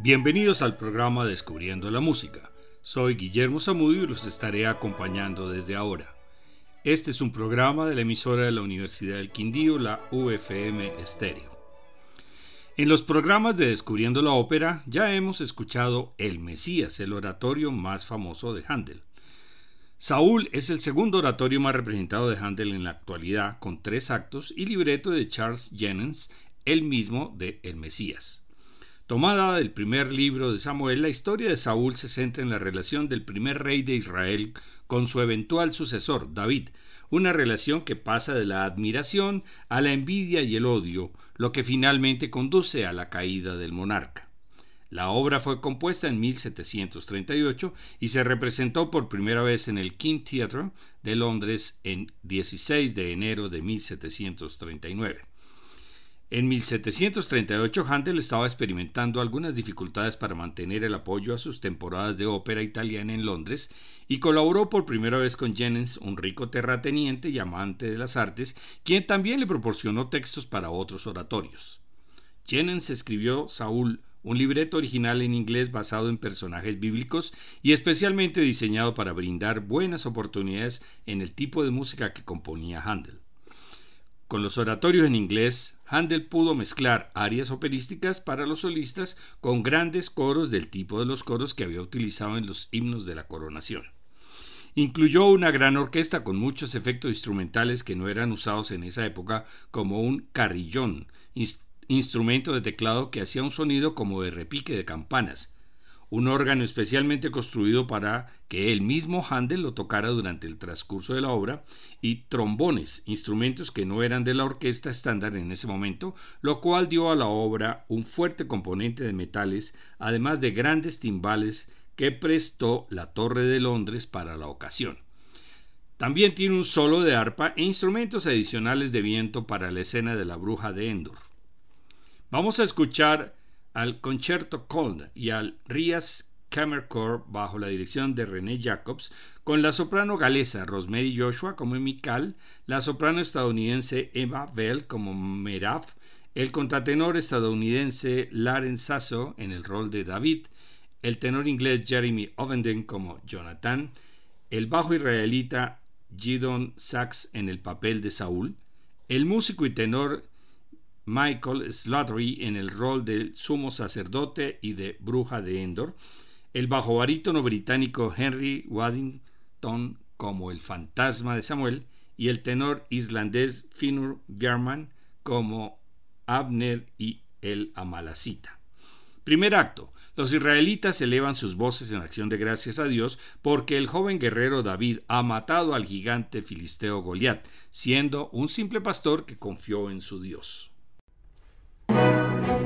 Bienvenidos al programa Descubriendo la Música. Soy Guillermo Zamudio y los estaré acompañando desde ahora. Este es un programa de la emisora de la Universidad del Quindío, la UFM Estéreo. En los programas de Descubriendo la Ópera ya hemos escuchado El Mesías, el oratorio más famoso de Handel. Saúl es el segundo oratorio más representado de Handel en la actualidad, con tres actos y libreto de Charles Jennens, el mismo de El Mesías. Tomada del primer libro de Samuel, la historia de Saúl se centra en la relación del primer rey de Israel con su eventual sucesor, David, una relación que pasa de la admiración a la envidia y el odio, lo que finalmente conduce a la caída del monarca. La obra fue compuesta en 1738 y se representó por primera vez en el King Theatre de Londres en 16 de enero de 1739. En 1738 Handel estaba experimentando algunas dificultades para mantener el apoyo a sus temporadas de ópera italiana en Londres y colaboró por primera vez con Jennens, un rico terrateniente y amante de las artes, quien también le proporcionó textos para otros oratorios. Jennens escribió Saúl, un libreto original en inglés basado en personajes bíblicos y especialmente diseñado para brindar buenas oportunidades en el tipo de música que componía Handel. Con los oratorios en inglés, Handel pudo mezclar arias operísticas para los solistas con grandes coros del tipo de los coros que había utilizado en los himnos de la coronación. Incluyó una gran orquesta con muchos efectos instrumentales que no eran usados en esa época, como un carrillón, instrumento de teclado que hacía un sonido como de repique de campanas, un órgano especialmente construido para que el mismo Handel lo tocara durante el transcurso de la obra, y trombones, instrumentos que no eran de la orquesta estándar en ese momento, lo cual dio a la obra un fuerte componente de metales, además de grandes timbales que prestó la Torre de Londres para la ocasión. También tiene un solo de arpa e instrumentos adicionales de viento para la escena de la bruja de Endor. Vamos a escuchar al Concerto Cold y al Rias Kammerchor bajo la dirección de René Jacobs, con la soprano galesa Rosemary Joshua como Mikal, la soprano estadounidense Emma Bell como Merav, el contratenor estadounidense Laren Sasso en el rol de David, el tenor inglés Jeremy Ovenden como Jonathan, el bajo israelita Gidon Sachs en el papel de Saúl, el músico y tenor Michael Slattery en el rol del sumo sacerdote y de bruja de Endor, el bajo barítono británico Henry Waddington como el fantasma de Samuel y el tenor islandés Finnur German como Abner y el Amalacita. Primer acto. Los israelitas elevan sus voces en acción de gracias a Dios porque el joven guerrero David ha matado al gigante filisteo Goliat, siendo un simple pastor que confió en su Dios. Thank you.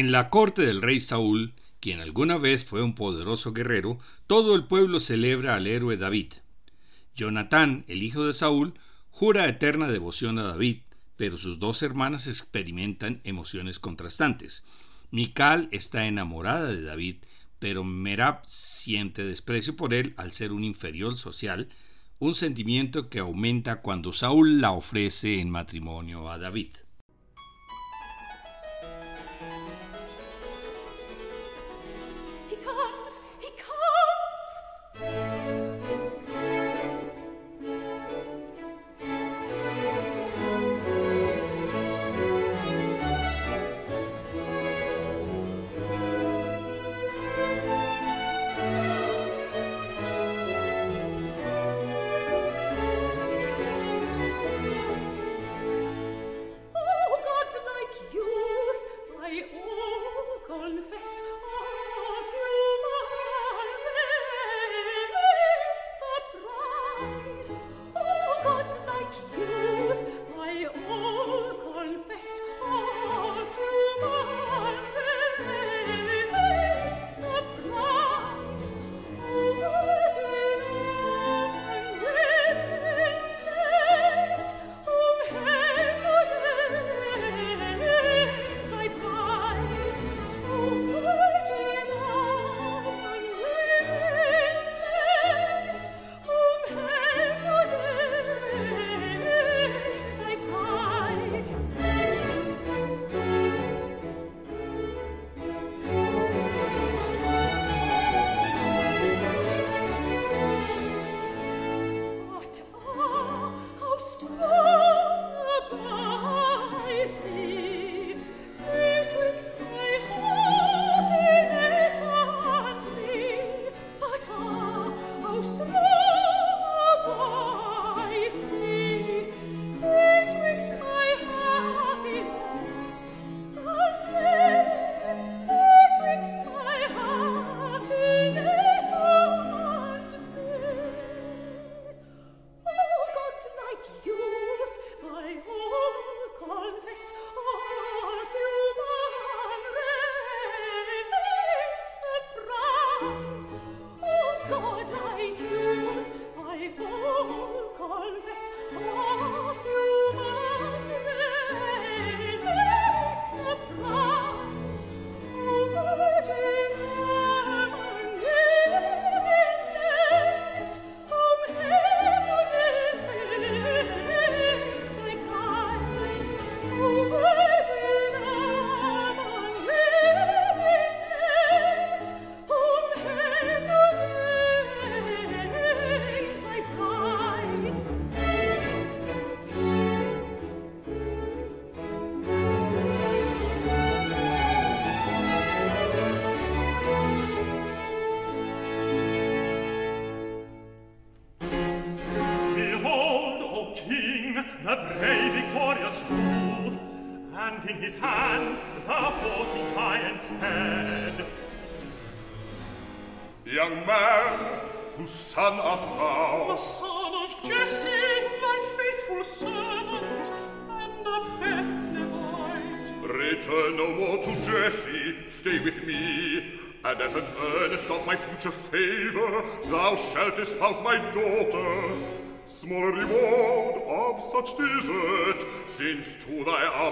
En la corte del rey Saúl, quien alguna vez fue un poderoso guerrero, todo el pueblo celebra al héroe David. Jonatán, el hijo de Saúl, jura eterna devoción a David, pero sus dos hermanas experimentan emociones contrastantes. Mical está enamorada de David, pero Merab siente desprecio por él al ser un inferior social, un sentimiento que aumenta cuando Saúl la ofrece en matrimonio a David.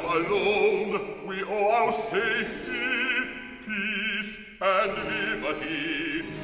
alone we owe our safety, peace, and liberty.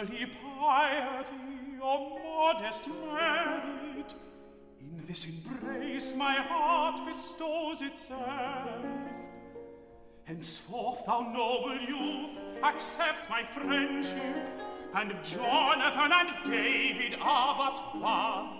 Early piety or modest merit. In this embrace my heart bestows itself. Henceforth, thou noble youth, accept my friendship, and Jonathan and David are but one.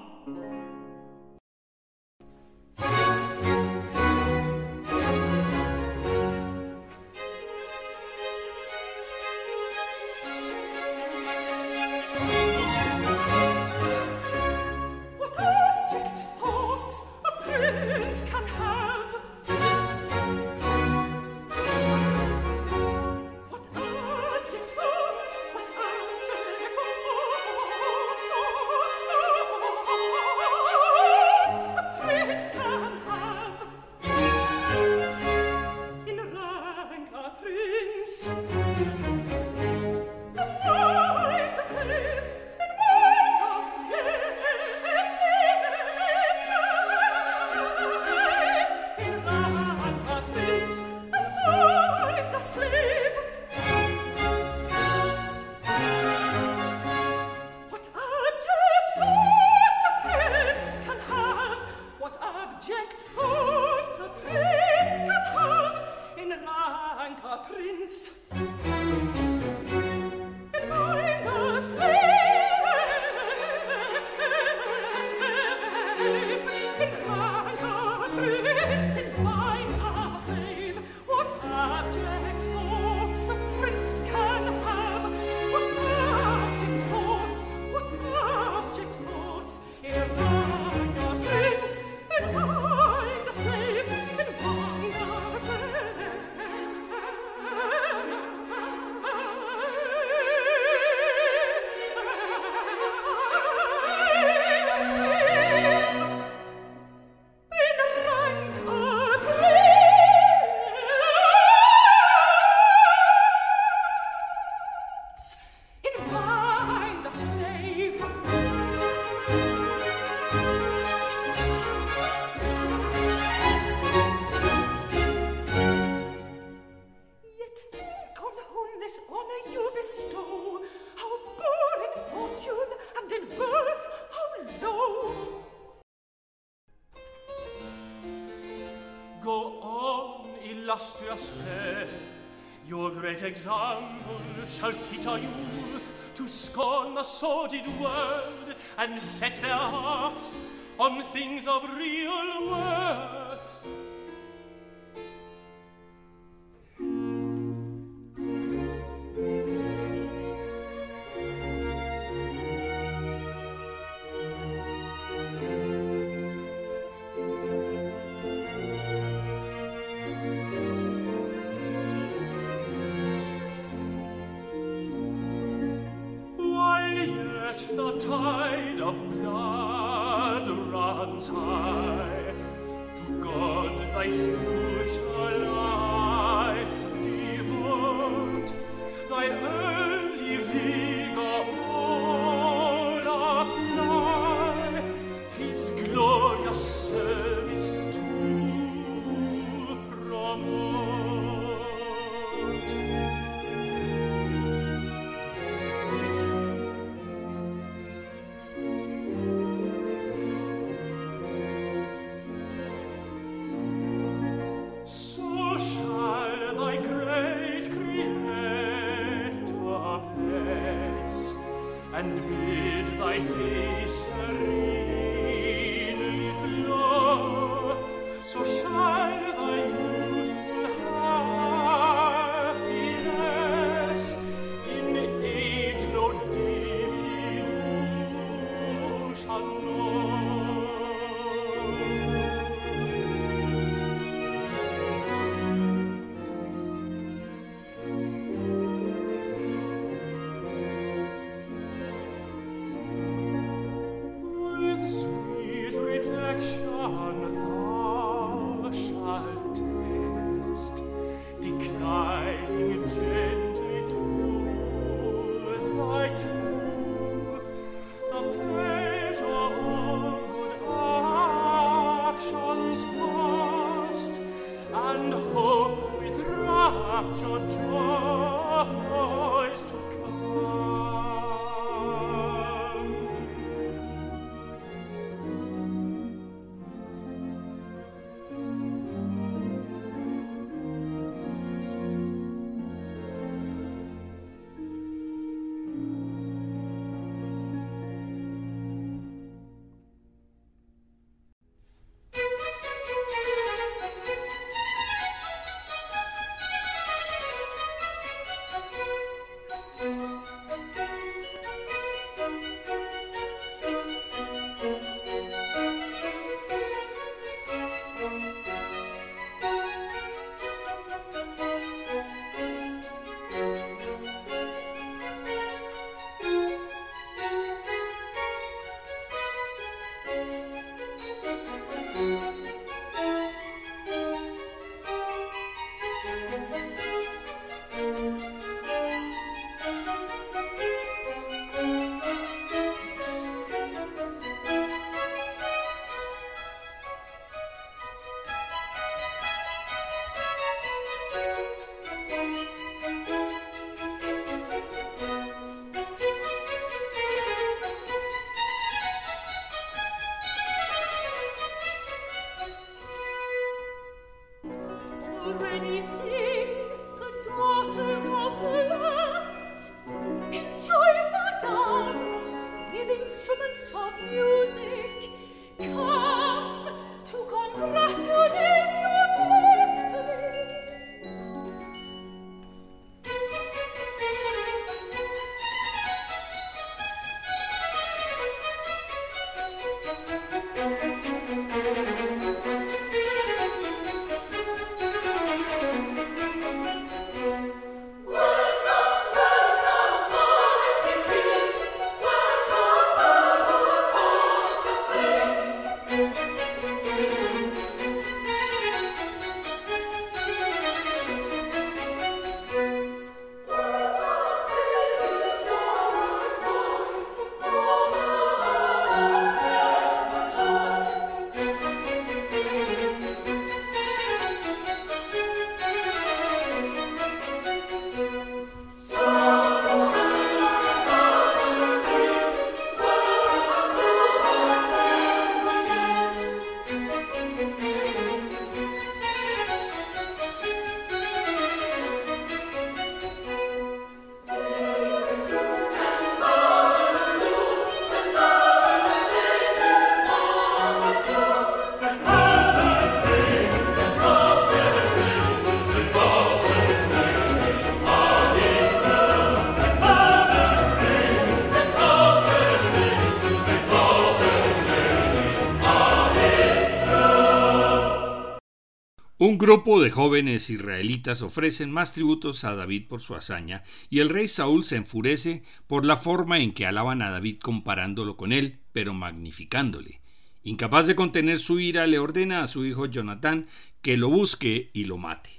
Grupo de jóvenes israelitas ofrecen más tributos a David por su hazaña, y el rey Saúl se enfurece por la forma en que alaban a David comparándolo con él, pero magnificándole. Incapaz de contener su ira, le ordena a su hijo Jonatán que lo busque y lo mate.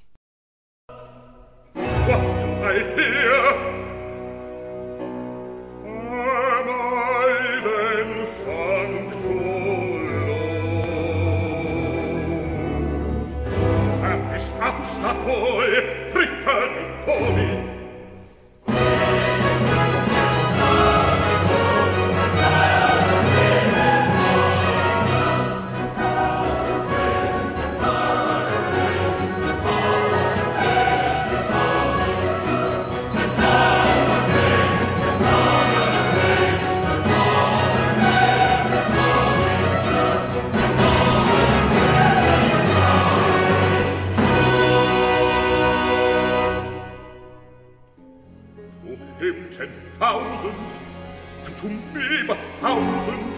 voi, pritani, poni, A thousand.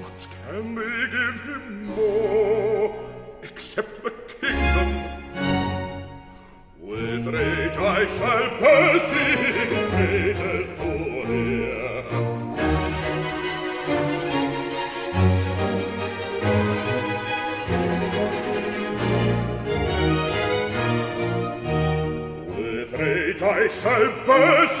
What can they give him more, except the kingdom? With rage I shall burst his praises to hear. With rage I shall burst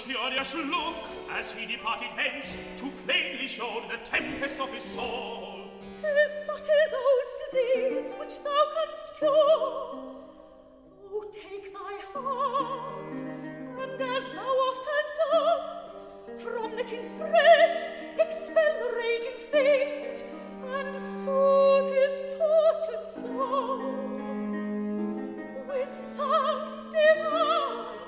furious look as he departed hence to plainly show the tempest of his soul. Tis but his old disease which thou canst cure. Oh, take thy hand, and as thou oft hast done, from the king's breast expel the raging fiend, and soothe his tortured soul with sounds divine.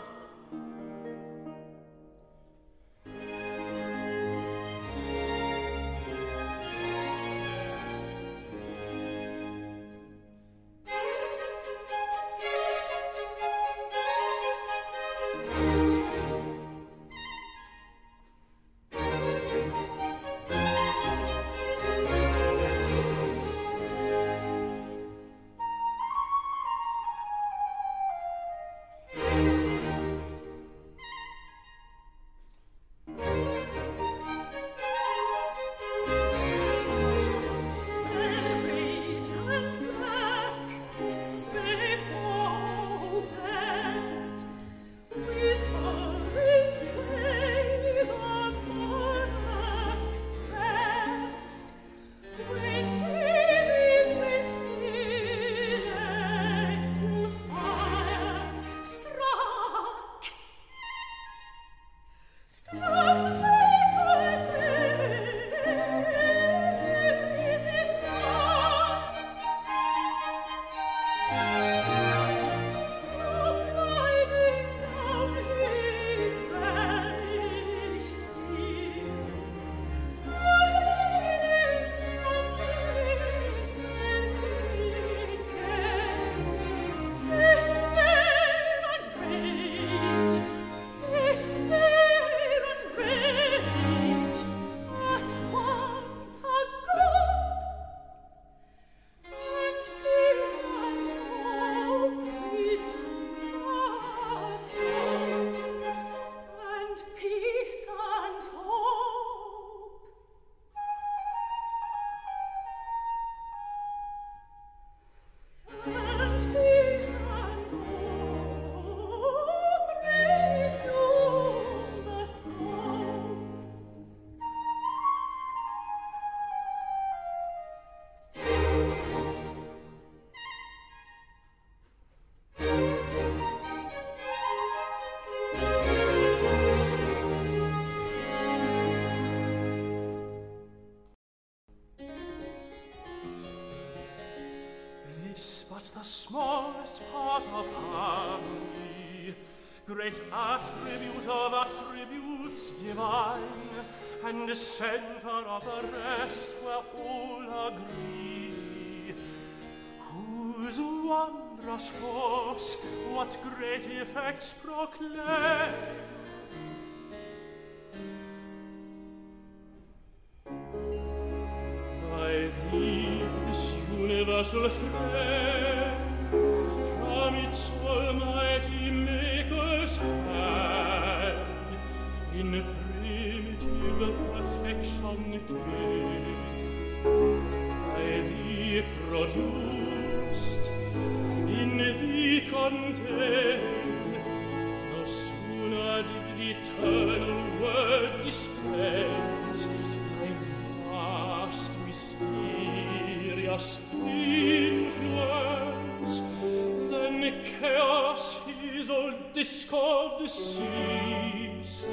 Smallest part of harmony, great attribute of attributes divine, and center of the rest where all agree. Whose wondrous force what great effects proclaim, by thee this universal frame the perfection came, by thee produced, in thee contained No sooner did the eternal word dispense, thy vast mysterious influence, than chaos his old discord ceased,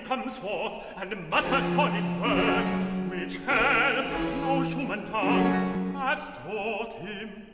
comes forth and mutters horrid words, which hell, no human tongue has taught him.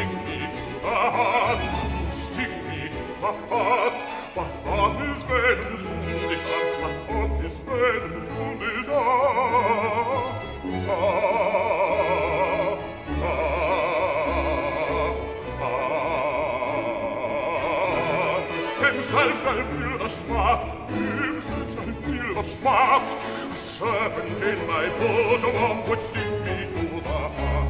sting me to the heart, sting me to the heart. But on his werden soon is up, but on his werden soon is up. Ah, ah, ah, ah. Im Salz soll für das Schmart, im Salz soll für das Schmart, a serpent in my bosom, one would sting me to the heart.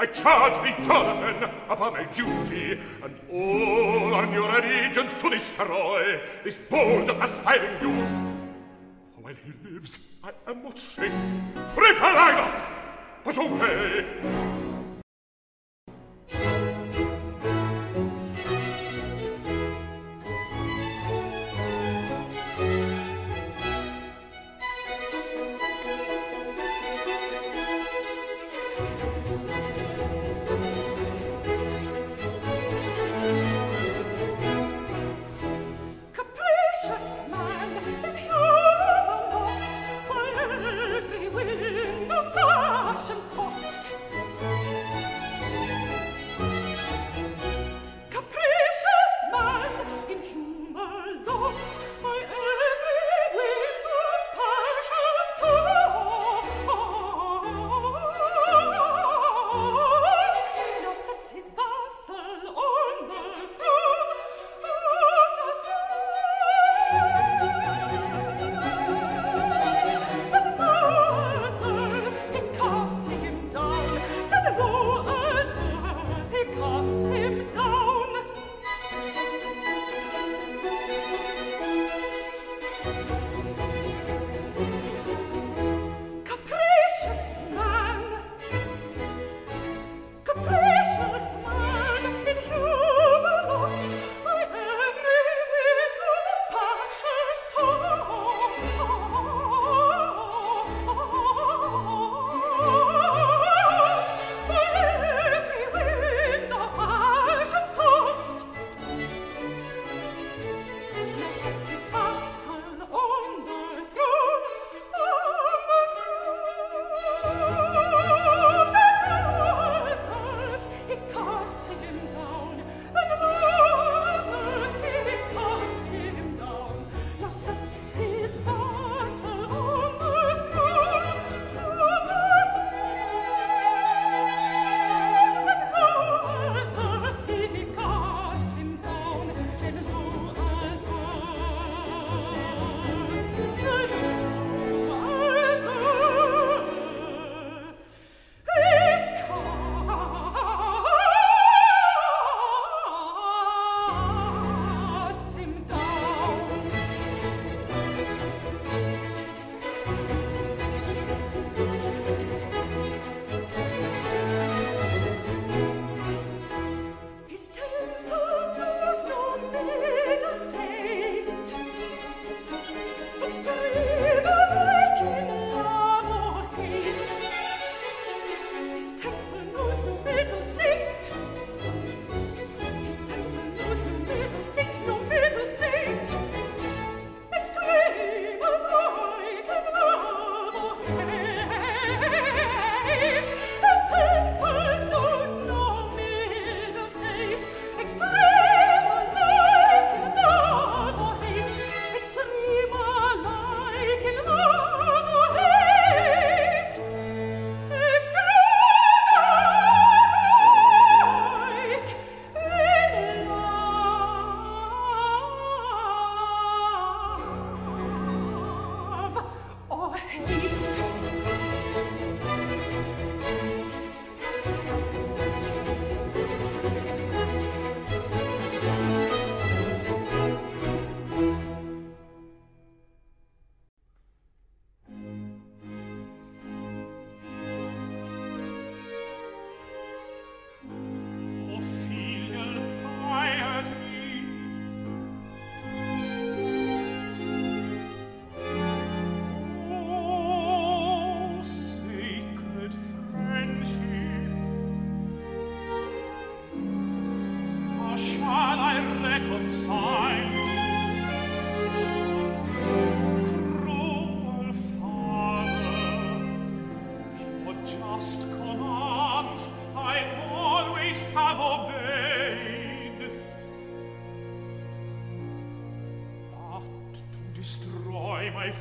I charge thee, Jonathan, upon my duty, and all on your allegiance to destroy this bold, aspiring youth. For while he lives, I am not safe. Repel I not, but away!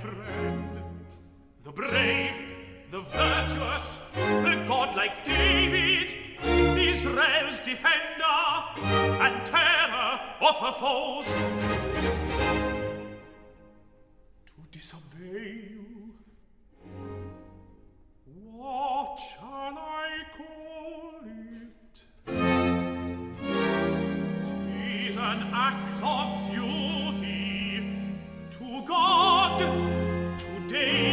Friend. The brave, the virtuous, the godlike David, Israel's defender and terror of her foes. To disobey you, what shall I call it? An act of duty to God, day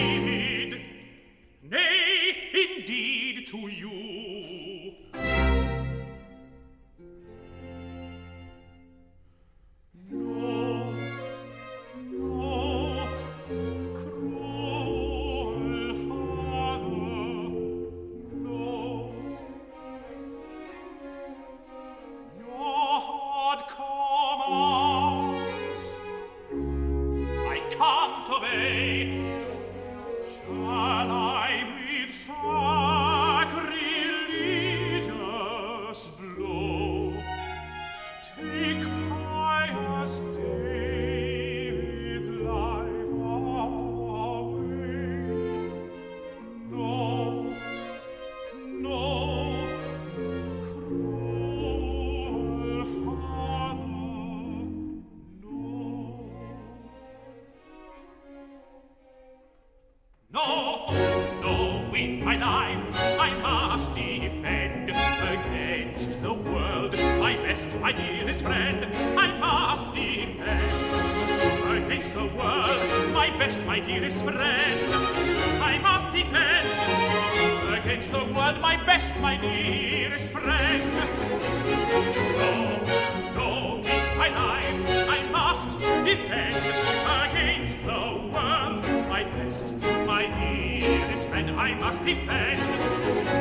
best, my dearest friend. I must defend against the world my best, my dearest friend. I must defend against the world my best, my dearest friend. No, no, my life I must defend against the world my best, my dearest friend. I must defend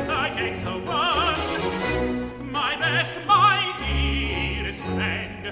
against the world my best, my his hand.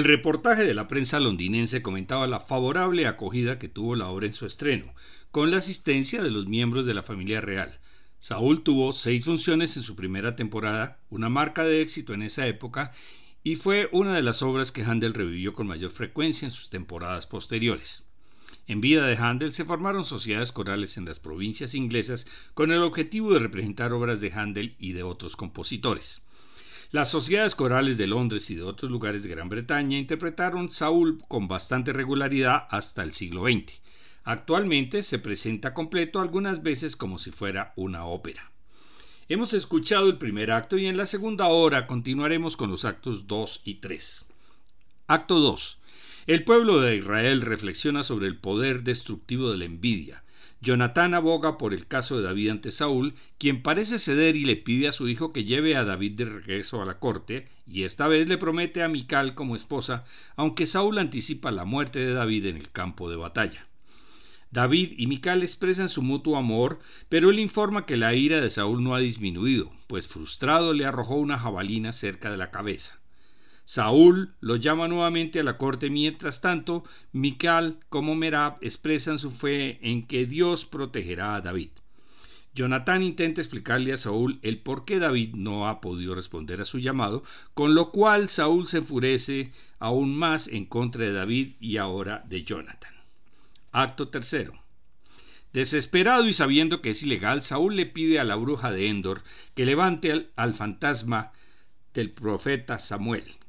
El reportaje de la prensa londinense comentaba la favorable acogida que tuvo la obra en su estreno, con la asistencia de los miembros de la familia real. Saúl tuvo seis funciones en su primera temporada, una marca de éxito en esa época, y fue una de las obras que Handel revivió con mayor frecuencia en sus temporadas posteriores. En vida de Handel se formaron sociedades corales en las provincias inglesas con el objetivo de representar obras de Handel y de otros compositores. Las sociedades corales de Londres y de otros lugares de Gran Bretaña interpretaron Saúl con bastante regularidad hasta el siglo XX. Actualmente se presenta completo algunas veces como si fuera una ópera. Hemos escuchado el primer acto y en la segunda hora continuaremos con los actos 2 y 3. Acto 2. El pueblo de Israel reflexiona sobre el poder destructivo de la envidia, Jonatán aboga por el caso de David ante Saúl, quien parece ceder y le pide a su hijo que lleve a David de regreso a la corte, y esta vez le promete a Mical como esposa, aunque Saúl anticipa la muerte de David en el campo de batalla. David y Mical expresan su mutuo amor, pero él informa que la ira de Saúl no ha disminuido, pues frustrado le arrojó una jabalina cerca de la cabeza. Saúl lo llama nuevamente a la corte, mientras tanto, Mical como Merab expresan su fe en que Dios protegerá a David. Jonatán intenta explicarle a Saúl el por qué David no ha podido responder a su llamado, con lo cual Saúl se enfurece aún más en contra de David y ahora de Jonatán. Acto tercero. Desesperado y sabiendo que es ilegal, Saúl le pide a la bruja de Endor que levante al, al fantasma del profeta Samuel.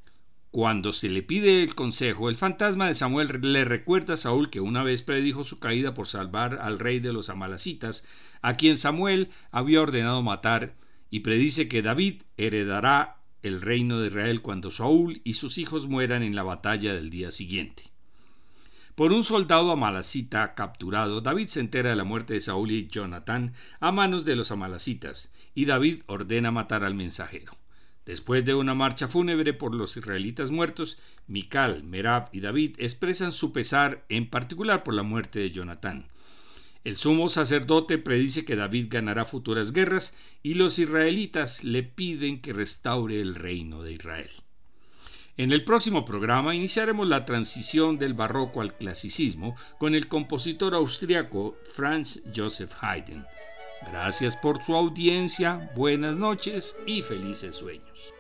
Cuando se le pide el consejo, el fantasma de Samuel le recuerda a Saúl que una vez predijo su caída por salvar al rey de los amalecitas, a quien Samuel había ordenado matar, y predice que David heredará el reino de Israel cuando Saúl y sus hijos mueran en la batalla del día siguiente. Por un soldado amalacita capturado, David se entera de la muerte de Saúl y Jonatán a manos de los amalacitas, y David ordena matar al mensajero. Después de una marcha fúnebre por los israelitas muertos, Mical, Merab y David expresan su pesar en particular por la muerte de Jonatán. El sumo sacerdote predice que David ganará futuras guerras y los israelitas le piden que restaure el reino de Israel. En el próximo programa iniciaremos la transición del barroco al clasicismo con el compositor austriaco Franz Joseph Haydn. Gracias por su audiencia, buenas noches y felices sueños.